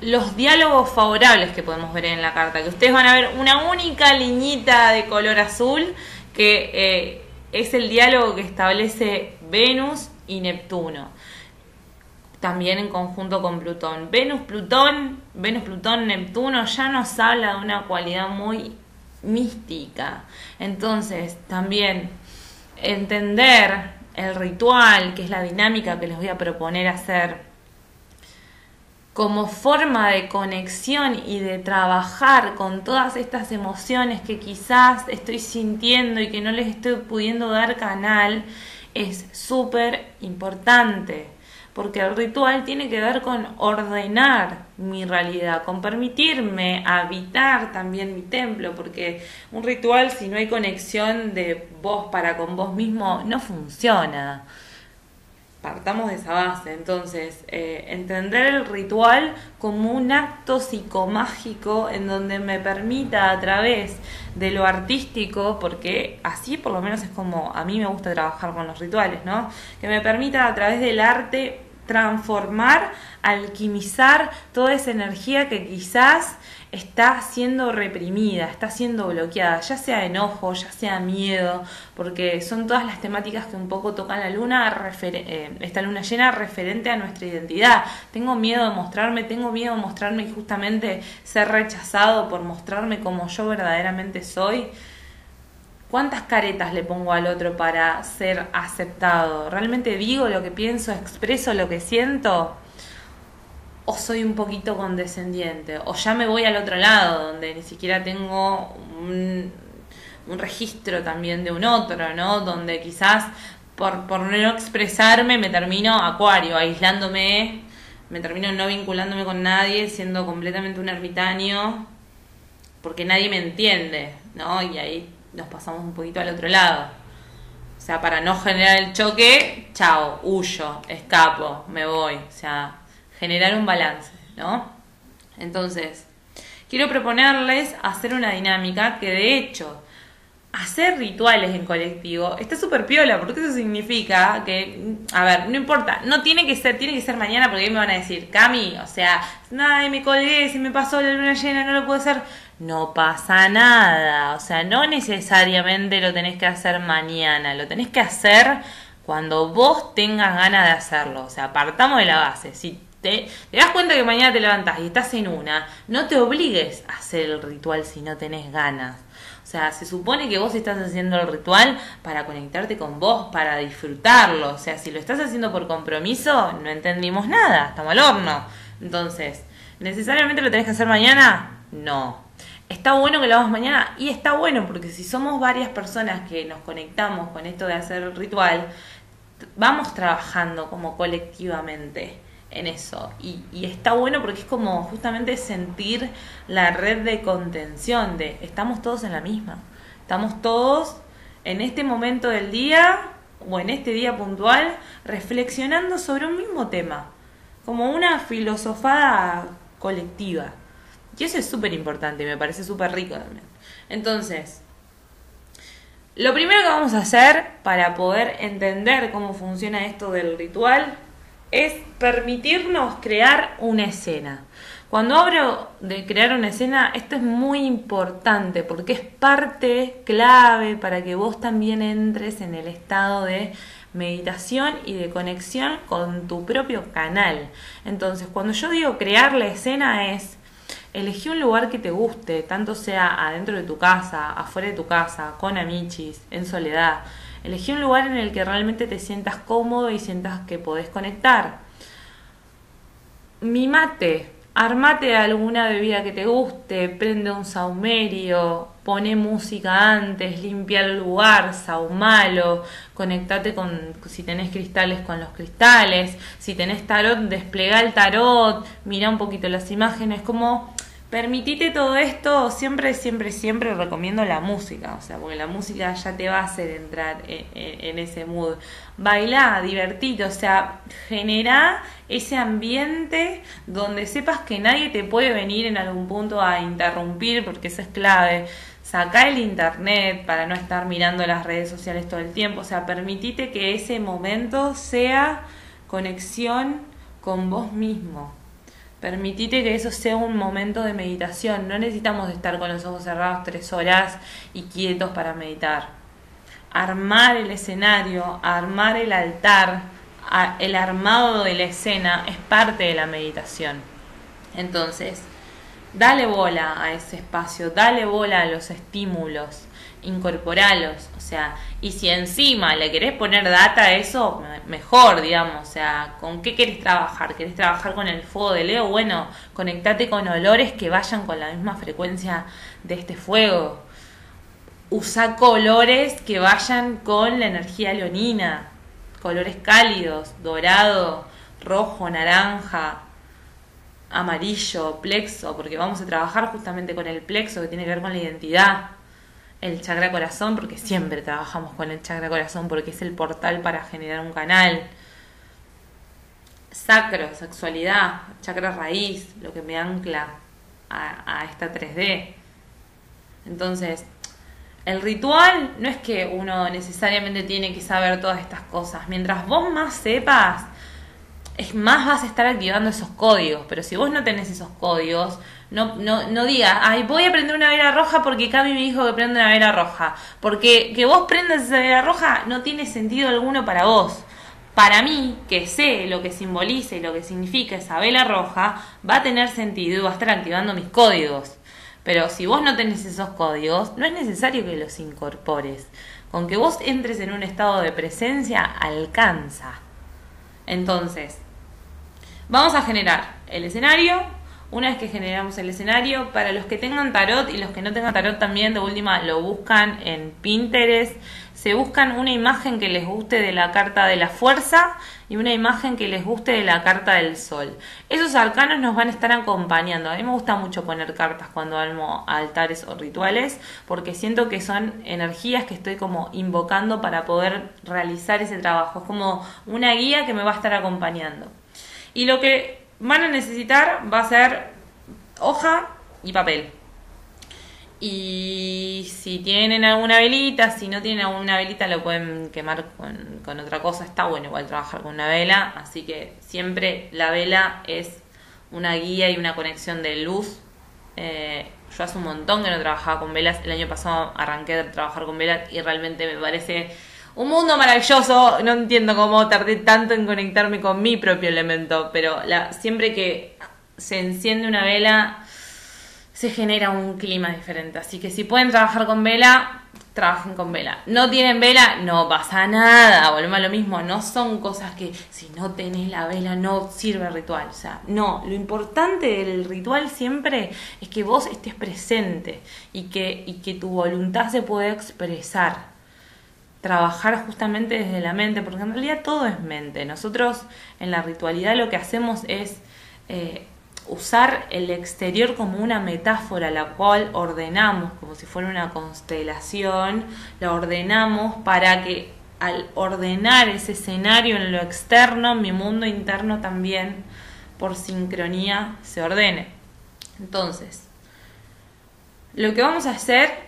A: los diálogos favorables que podemos ver en la carta, que ustedes van a ver una única liñita de color azul, que eh, es el diálogo que establece Venus y Neptuno, también en conjunto con Plutón. Venus, Plutón, Venus, Plutón, Neptuno ya nos habla de una cualidad muy mística. Entonces, también entender el ritual, que es la dinámica que les voy a proponer hacer como forma de conexión y de trabajar con todas estas emociones que quizás estoy sintiendo y que no les estoy pudiendo dar canal, es súper importante. Porque el ritual tiene que ver con ordenar mi realidad, con permitirme habitar también mi templo, porque un ritual si no hay conexión de vos para con vos mismo no funciona partamos de esa base. Entonces, eh, entender el ritual como un acto psicomágico en donde me permita a través de lo artístico, porque así por lo menos es como a mí me gusta trabajar con los rituales, ¿no? Que me permita a través del arte transformar, alquimizar toda esa energía que quizás está siendo reprimida, está siendo bloqueada, ya sea enojo, ya sea miedo, porque son todas las temáticas que un poco tocan la luna, eh, esta luna llena referente a nuestra identidad. Tengo miedo de mostrarme, tengo miedo de mostrarme y justamente ser rechazado por mostrarme como yo verdaderamente soy. ¿Cuántas caretas le pongo al otro para ser aceptado? ¿Realmente digo lo que pienso, expreso lo que siento? o soy un poquito condescendiente, o ya me voy al otro lado, donde ni siquiera tengo un, registro también de un otro, ¿no? Donde quizás por, por no expresarme me termino acuario, aislándome, me termino no vinculándome con nadie, siendo completamente un ermitaño, porque nadie me entiende, ¿no? Y ahí nos pasamos un poquito al otro lado. O sea, para no generar el choque, chao, huyo, escapo, me voy. O sea, generar un balance, ¿no? Entonces, quiero proponerles hacer una dinámica que de hecho hacer rituales en colectivo está súper piola, porque eso significa que, a ver, no importa, no tiene que ser, tiene que ser mañana, porque ahí me van a decir, Cami, o sea, nada, me colgué, se me pasó la luna llena, no lo puedo hacer. No pasa nada, o sea, no necesariamente lo tenés que hacer mañana, lo tenés que hacer cuando vos tengas ganas de hacerlo. O sea, partamos de la base. Si te, das cuenta que mañana te levantas y estás en una, no te obligues a hacer el ritual si no tenés ganas. O sea, se supone que vos estás haciendo el ritual para conectarte con vos, para disfrutarlo. O sea, si lo estás haciendo por compromiso, no entendimos nada, estamos al horno. Entonces, ¿necesariamente lo tenés que hacer mañana? No. Está bueno que lo hagamos mañana y está bueno porque si somos varias personas que nos conectamos con esto de hacer el ritual, vamos trabajando como colectivamente en eso. Y, está bueno porque es como justamente sentir la red de contención, de estamos todos en la misma. Estamos todos en este momento del día o en este día puntual reflexionando sobre un mismo tema, como una filosofada colectiva. Y eso es súper importante, me parece súper rico también. Entonces, lo primero que vamos a hacer para poder entender cómo funciona esto del ritual es permitirnos crear una escena. Cuando hablo de crear una escena, esto es muy importante porque es parte clave para que vos también entres en el estado de meditación y de conexión con tu propio canal. Entonces, cuando yo digo crear la escena es elegí un lugar que te guste, tanto sea adentro de tu casa, afuera de tu casa, con amichis, en soledad. Elegí un lugar en el que realmente te sientas cómodo y sientas que podés conectar. Mimate, armate alguna bebida que te guste, prende un saumerio, pone música antes, limpia el lugar, saumalo, conectate con, si tenés cristales con los cristales, si tenés tarot, desplega el tarot, mira un poquito las imágenes, como Permitite todo esto, siempre, siempre, siempre recomiendo la música, o sea, porque la música ya te va a hacer entrar en, ese mood. Baila, divertite, o sea, genera ese ambiente donde sepas que nadie te puede venir en algún punto a interrumpir, porque eso es clave. Saca el internet para no estar mirando las redes sociales todo el tiempo, o sea, permitite que ese momento sea conexión con vos mismo Permitite que eso sea un momento de meditación. No necesitamos estar con los ojos cerrados tres horas y quietos para meditar. Armar el escenario, armar el altar, el armado de la escena es parte de la meditación. Entonces, dale bola a ese espacio, dale bola a los estímulos incorporalos, o sea, y si encima le querés poner data a eso, mejor, digamos, o sea, ¿con qué querés trabajar? ¿Querés trabajar con el fuego de Leo? Bueno, conectate con olores que vayan con la misma frecuencia de este fuego. Usa colores que vayan con la energía leonina, colores cálidos, dorado, rojo, naranja, amarillo, plexo, porque vamos a trabajar justamente con el plexo que tiene que ver con la identidad el chakra corazón, porque siempre trabajamos con el chakra corazón, porque es el portal para generar un canal. Sacro, sexualidad, chakra raíz, lo que me ancla a, esta 3D. Entonces, el ritual no es que uno necesariamente tiene que saber todas estas cosas. Mientras vos más sepas, es más vas a estar activando esos códigos. Pero si vos no tenés esos códigos, no, no, no diga, ay, voy a prender una vela roja porque Cami me dijo que prenda una vela roja. Porque que vos prendas esa vela roja no tiene sentido alguno para vos. Para mí, que sé lo que simboliza y lo que significa esa vela roja, va a tener sentido y va a estar activando mis códigos. Pero si vos no tenés esos códigos, no es necesario que los incorpores. Con que vos entres en un estado de presencia, alcanza. Entonces, vamos a generar el escenario, una vez que generamos el escenario, para los que tengan tarot y los que no tengan tarot también, de última lo buscan en Pinterest, se buscan una imagen que les guste de la carta de la fuerza y una imagen que les guste de la carta del sol. Esos arcanos nos van a estar acompañando. A mí me gusta mucho poner cartas cuando armo altares o rituales porque siento que son energías que estoy como invocando para poder realizar ese trabajo. Es como una guía que me va a estar acompañando. Y lo que van a necesitar va a ser hoja y papel. Y si tienen alguna velita, si no tienen alguna velita, lo pueden quemar con, otra cosa. Está bueno igual trabajar con una vela. Así que siempre la vela es una guía y una conexión de luz. Eh, yo hace un montón que no trabajaba con velas. El año pasado arranqué a trabajar con velas y realmente me parece un mundo maravilloso, no entiendo cómo tardé tanto en conectarme con mi propio elemento, pero la, siempre que se enciende una vela se genera un clima diferente. Así que si pueden trabajar con vela, trabajen con vela. No tienen vela, no pasa nada. Volvemos a lo mismo, no son cosas que si no tenés la vela no sirve el ritual. O sea, no, lo importante del ritual siempre es que vos estés presente y que, y que tu voluntad se pueda expresar trabajar justamente desde la mente, porque en realidad todo es mente. Nosotros en la ritualidad lo que hacemos es eh, usar el exterior como una metáfora, la cual ordenamos como si fuera una constelación, la ordenamos para que al ordenar ese escenario en lo externo, mi mundo interno también, por sincronía, se ordene. Entonces, lo que vamos a hacer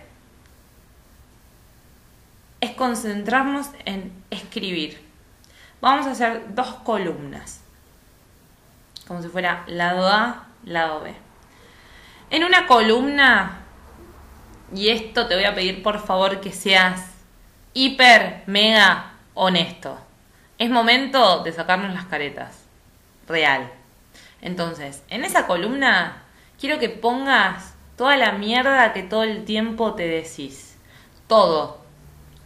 A: es concentrarnos en escribir. Vamos a hacer dos columnas, como si fuera lado A, lado B. En una columna, y esto te voy a pedir por favor que seas hiper, mega honesto. Es momento de sacarnos las caretas. Real. Entonces, en esa columna quiero que pongas toda la mierda que todo el tiempo te decís. Todo.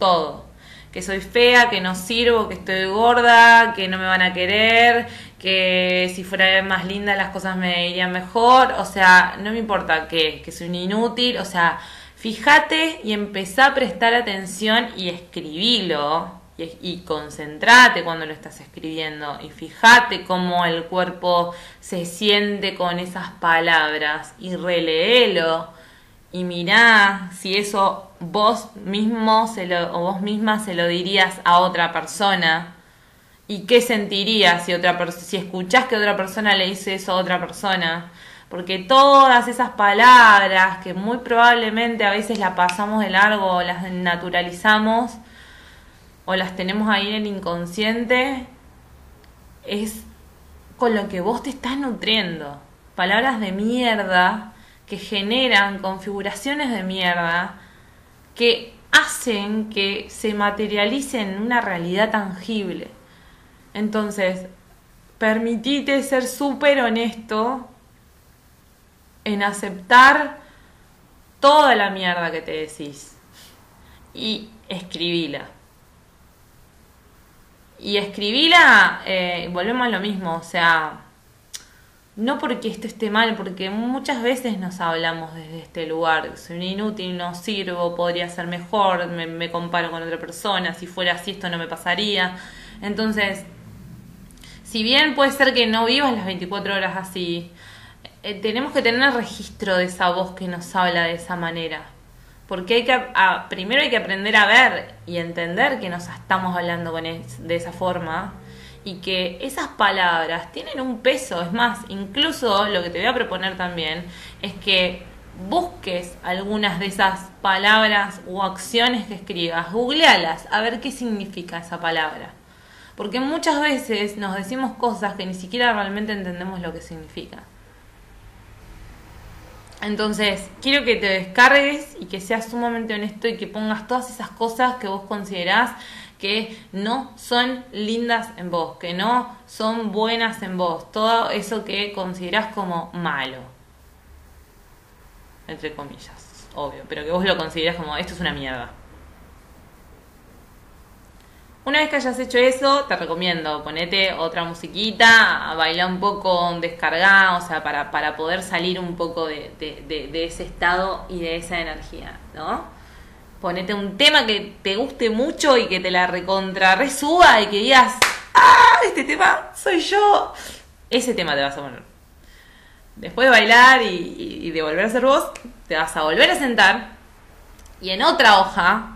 A: Todo. Que soy fea, que no sirvo, que estoy gorda, que no me van a querer, que si fuera más linda las cosas me irían mejor. O sea, no me importa que, que soy un inútil. O sea, Fíjate y empezá a prestar atención y escribilo. Y, y concentrate cuando lo estás escribiendo. Y fíjate cómo el cuerpo se siente con esas palabras. Y releelo. Y mirá si eso vos mismo se lo, o vos misma se lo dirías a otra persona. ¿Y qué sentirías si, otra si escuchás que otra persona le dice eso a otra persona? porque todas esas palabras que muy probablemente a veces las pasamos de largo o las naturalizamos o las tenemos ahí en el inconsciente, es con lo que vos te estás nutriendo. Palabras de mierda que generan configuraciones de mierda que hacen que se materialicen en una realidad tangible. Entonces, permitite ser súper honesto en aceptar toda la mierda que te decís y escribíla. Y escribíla, eh, volvemos a lo mismo, o sea, no porque esto esté mal, porque muchas veces nos hablamos desde este lugar, soy un inútil, no sirvo, podría ser mejor, me, me comparo con otra persona, si fuera así esto no me pasaría. Entonces, si bien puede ser que no vivas las 24 horas así, eh, tenemos que tener registro de esa voz que nos habla de esa manera. Porque hay que, primero hay que aprender a ver y entender que nos estamos hablando con de esa forma y que esas palabras tienen un peso. Es más, incluso lo que te voy a proponer también es que busques algunas de esas palabras o acciones que escribas, googlealas a ver qué significa esa palabra. Porque muchas veces nos decimos cosas que ni siquiera realmente entendemos lo que significa. Entonces, quiero que te descargues y que seas sumamente honesto y que pongas todas esas cosas que vos considerás que no son lindas en vos, que no son buenas en vos, todo eso que considerás como malo. Entre comillas, obvio, pero que vos lo considerás como esto es una mierda. Una vez que hayas hecho eso, te recomiendo ponete otra musiquita, bailar un poco, descargar, o sea, para, para poder salir un poco de, de, ese estado y de esa energía, ¿no? Ponete un tema que te guste mucho y que te la recontra resuba y que digas, ¡ah! Este tema soy yo. Ese tema te vas a poner. Después de bailar y, y de volver a ser vos, te vas a volver a sentar y en otra hoja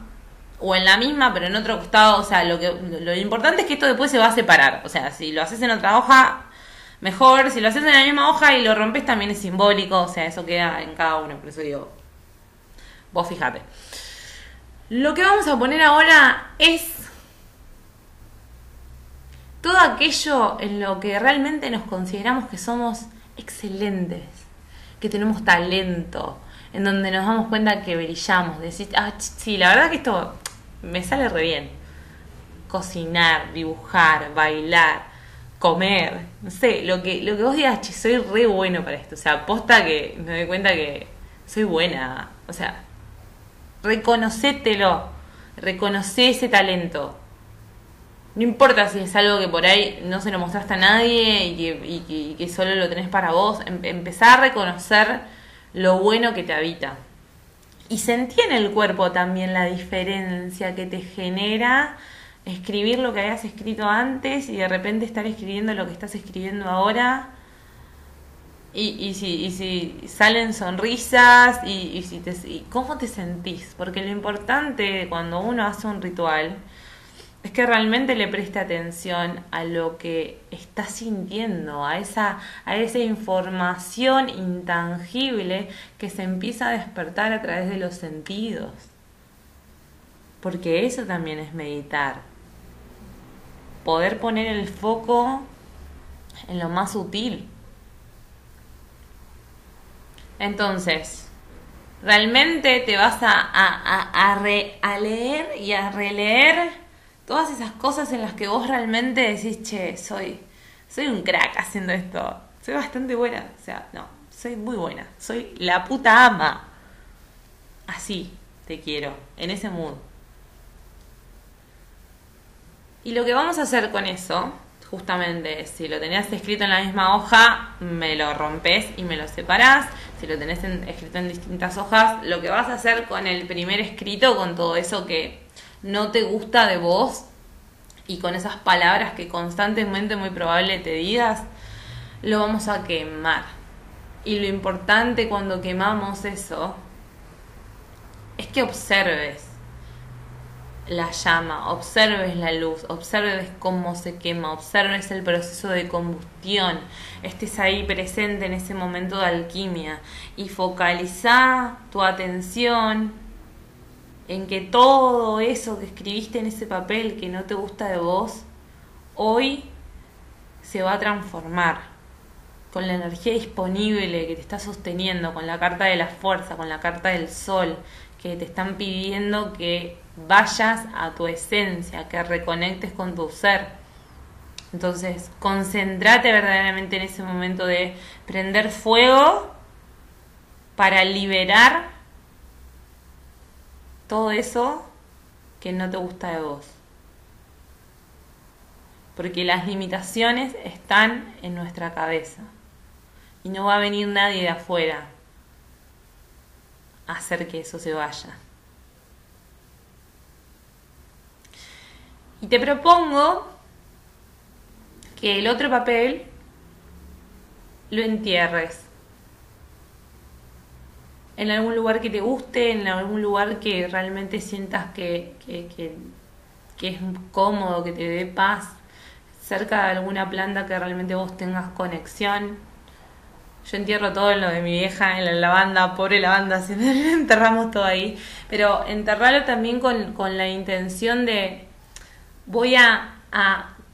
A: o en la misma, pero en otro costado, o sea, lo que lo importante es que esto después se va a separar, o sea, si lo haces en otra hoja, mejor, si lo haces en la misma hoja y lo rompes también es simbólico, o sea, eso queda en cada uno, por eso digo, vos fíjate. Lo que vamos a poner ahora es todo aquello en lo que realmente nos consideramos que somos excelentes, que tenemos talento, en donde nos damos cuenta que brillamos, decís, ah, sí, la verdad que esto me sale re bien. Cocinar, dibujar, bailar, comer, no sé, lo que, lo que vos digas, soy re bueno para esto. O sea, aposta que me doy cuenta que soy buena. O sea, reconocételo, reconoce ese talento. No importa si es algo que por ahí no se lo mostraste a nadie y que, solo lo tenés para vos. Em, empezar a reconocer lo bueno que te habita. Y sentí en el cuerpo también la diferencia que te genera escribir lo que habías escrito antes y de repente estar escribiendo lo que estás escribiendo ahora. Y, y, si, y si salen sonrisas y, y si te, y cómo te sentís. Porque lo importante cuando uno hace un ritual es que realmente le preste atención a lo que está sintiendo, a esa, a esa información intangible que se empieza a despertar a través de los sentidos. Porque eso también es meditar. Poder poner el foco en lo más sutil. Entonces, realmente te vas a, a, a, leer y a releer todas esas cosas en las que vos realmente decís, che, soy, soy un crack haciendo esto, soy bastante buena, o sea, no, soy muy buena, soy la puta ama. Así te quiero, en ese mood. Y lo que vamos a hacer con eso justamente si lo tenías escrito en la misma hoja, me lo rompes y me lo separás. Si lo tenés escrito en distintas hojas, lo que vas a hacer con el primer escrito, con todo eso que no te gusta de vos y con esas palabras que constantemente muy probable te digas, lo vamos a quemar. Y lo importante cuando quemamos eso es que observes la llama, observes la luz, observes cómo se quema, observes el proceso de combustión, estés ahí presente en ese momento de alquimia y focaliza tu atención en que todo eso que escribiste en ese papel que no te gusta de vos, hoy se va a transformar con la energía disponible que te está sosteniendo, con la carta de la fuerza, con la carta del sol, que te están pidiendo que vayas a tu esencia, que reconectes con tu ser. Entonces, concentrate verdaderamente en ese momento de prender fuego para liberar todo eso que no te gusta de vos. Porque las limitaciones están en nuestra cabeza. Y no va a venir nadie de afuera hacer que eso se vaya. Y te propongo que el otro papel lo entierres en algún lugar que te guste, en algún lugar que realmente sientas que, que, es cómodo, que te dé paz, cerca de alguna planta que realmente vos tengas conexión. Yo entierro todo lo de mi vieja, en la lavanda, pobre lavanda, [LAUGHS] siempre enterramos todo ahí. Pero enterrarlo también con, con la intención de, voy a,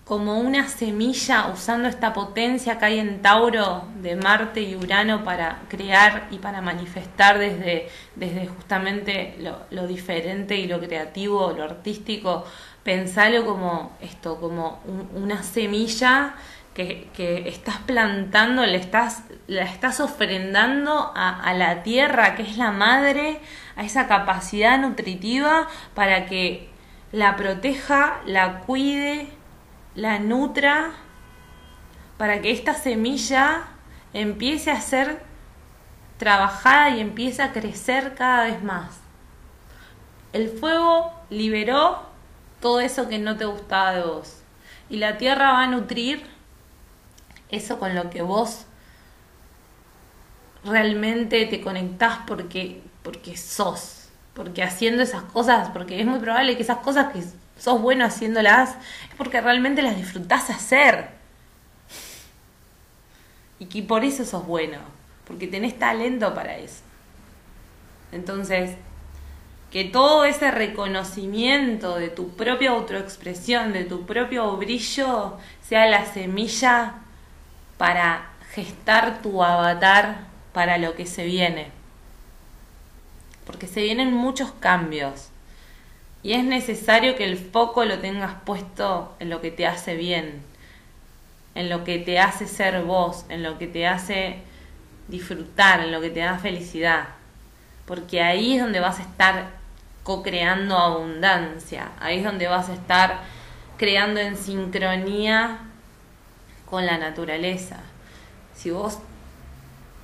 A: como una semilla usando esta potencia que hay en Tauro de Marte y Urano para crear y para manifestar desde, desde justamente lo, diferente y lo creativo, lo artístico, pensalo como esto, como una semilla que, estás plantando, le estás, la estás ofrendando a la tierra, que es la madre, a esa capacidad nutritiva para que la proteja, la cuide, la nutra, para que esta semilla empiece a ser trabajada y empiece a crecer cada vez más. El fuego liberó todo eso que no te gustaba de vos. Y la tierra va a nutrir eso con lo que vos realmente te conectás porque, porque sos porque haciendo esas cosas, porque es muy probable que esas cosas que sos bueno haciéndolas, es porque realmente las disfrutás hacer. Y que por eso sos bueno, porque tenés talento para eso. Entonces, que todo ese reconocimiento de tu propia autoexpresión, de tu propio brillo, sea la semilla para gestar tu avatar para lo que se viene. Porque se vienen muchos cambios. Y es necesario que el foco lo tengas puesto en lo que te hace bien, en lo que te hace ser vos, en lo que te hace disfrutar, en lo que te da felicidad, porque ahí es donde vas a estar co-creando abundancia, ahí es donde vas a estar creando en sincronía con la naturaleza. Si vos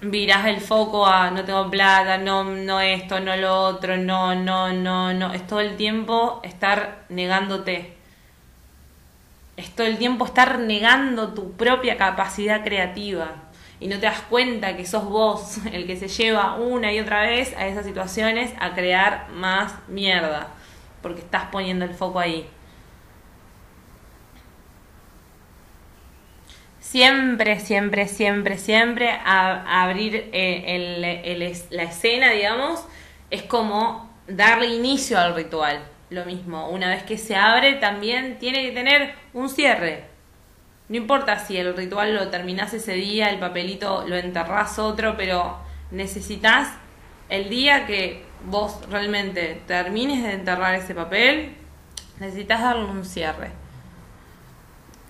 A: virás el foco a no tengo plata, no, no esto, no lo otro, no, no, no, no. Es todo el tiempo estar negándote. Es todo el tiempo estar negando tu propia capacidad creativa. Y no te das cuenta que sos vos [LAUGHS] el que se lleva una y otra vez a esas situaciones a crear más mierda. Porque estás poniendo el foco ahí. Siempre, siempre, siempre, siempre abrir eh, la escena, digamos, es como darle inicio al ritual. Lo mismo, una vez que se abre también tiene que tener un cierre. No importa si el ritual lo terminás ese día, el papelito lo enterrás otro, pero necesitas el día que vos realmente termines de enterrar ese papel, necesitas darle un cierre.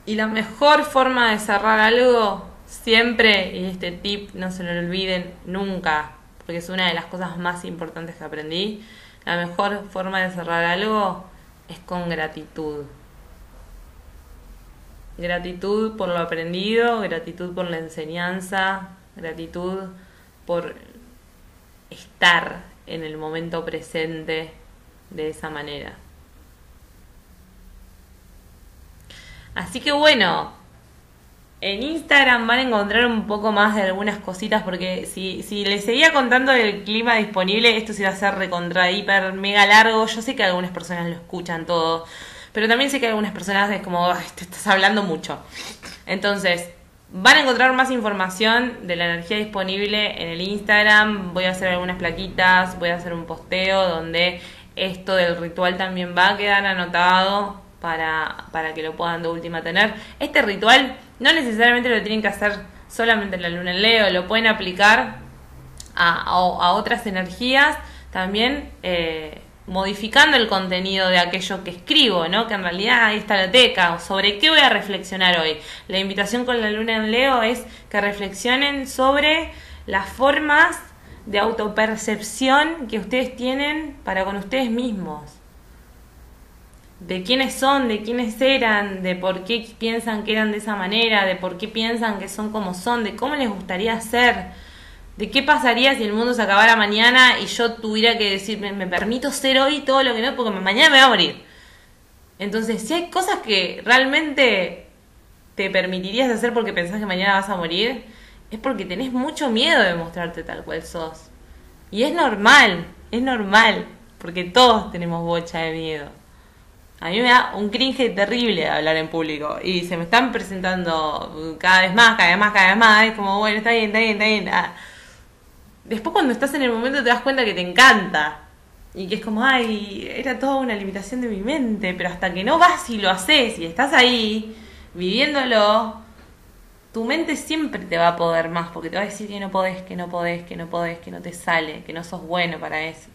A: Y la mejor forma de cerrar algo, siempre, y este tip no se lo olviden nunca, porque es una de las cosas más importantes que aprendí, la mejor forma de cerrar algo es con gratitud. Gratitud por lo aprendido, gratitud por la enseñanza, gratitud por estar en el momento presente de esa manera. Así que bueno, en Instagram van a encontrar un poco más de algunas cositas porque si, les seguía contando el clima disponible, esto se iba a hacer recontra hiper mega largo. Yo sé que algunas personas lo escuchan todo, pero también sé que algunas personas es como, te estás hablando mucho. Entonces, van a encontrar más información de la energía disponible en el Instagram. Voy a hacer algunas plaquitas, voy a hacer un posteo donde esto del ritual también va a quedar anotado para, para que lo puedan de última tener. Este ritual no necesariamente lo tienen que hacer solamente en la luna en Leo, lo pueden aplicar a, a, otras energías, también eh, modificando el contenido de aquello que escribo, ¿no? Que en realidad ahí está la teca, sobre qué voy a reflexionar hoy. La invitación con la luna en Leo es que reflexionen sobre las formas de autopercepción que ustedes tienen para con ustedes mismos de quiénes son, de quiénes eran, de por qué piensan que eran de esa manera, de por qué piensan que son como son, de cómo les gustaría ser, de qué pasaría si el mundo se acabara mañana y yo tuviera que decirme, me permito ser hoy todo lo que no, porque mañana me voy a morir. Entonces, si hay cosas que realmente te permitirías hacer porque pensás que mañana vas a morir, es porque tenés mucho miedo de mostrarte tal cual sos. Y es normal, es normal, porque todos tenemos bocha de miedo. A mí me da un cringe terrible hablar en público y se me están presentando cada vez más, cada vez más, cada vez más. Es como, bueno, está bien, está bien, está bien. Ah. Después cuando estás en el momento te das cuenta que te encanta y que es como, ay, era toda una limitación de mi mente, pero hasta que no vas y lo haces y estás ahí viviéndolo, tu mente siempre te va a poder más porque te va a decir que no podés, que no podés, que no podés, que no te sale, que no sos bueno para eso.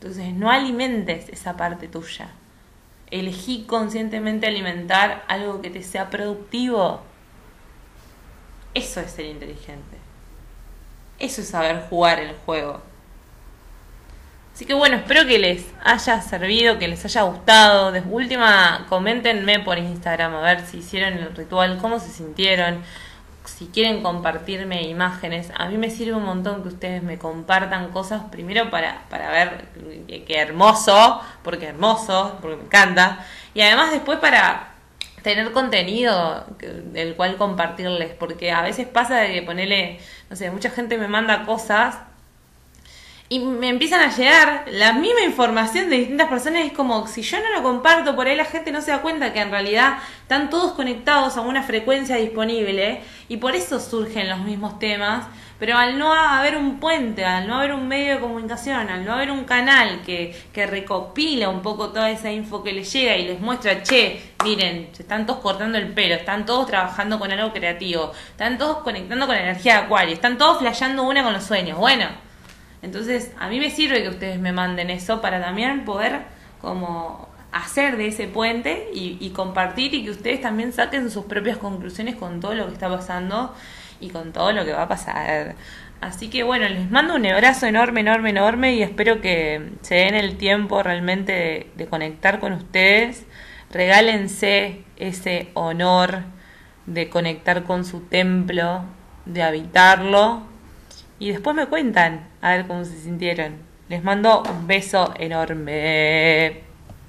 A: Entonces no alimentes esa parte tuya. Elegí conscientemente alimentar algo que te sea productivo. Eso es ser inteligente. Eso es saber jugar el juego. Así que bueno, espero que les haya servido, que les haya gustado. De última, coméntenme por Instagram a ver si hicieron el ritual, cómo se sintieron si quieren compartirme imágenes, a mí me sirve un montón que ustedes me compartan cosas, primero para, para ver qué hermoso, porque hermoso, porque me encanta, y además después para tener contenido del cual compartirles, porque a veces pasa de que ponerle, no sé, mucha gente me manda cosas y me empiezan a llegar la misma información de distintas personas. Es como si yo no lo comparto, por ahí la gente no se da cuenta que en realidad están todos conectados a una frecuencia disponible y por eso surgen los mismos temas. Pero al no haber un puente, al no haber un medio de comunicación, al no haber un canal que, que recopila un poco toda esa info que les llega y les muestra, che, miren, se están todos cortando el pelo, están todos trabajando con algo creativo, están todos conectando con la energía de Acuario, están todos flasheando una con los sueños. Bueno, entonces, a mí me sirve que ustedes me manden eso para también poder como hacer de ese puente y, compartir y que ustedes también saquen sus propias conclusiones con todo lo que está pasando y con todo lo que va a pasar. Así que bueno, les mando un abrazo enorme, enorme, enorme y espero que se den el tiempo realmente de, de conectar con ustedes. Regálense ese honor de conectar con su templo, de habitarlo y después me cuentan a ver cómo se sintieron. Les mando un beso enorme.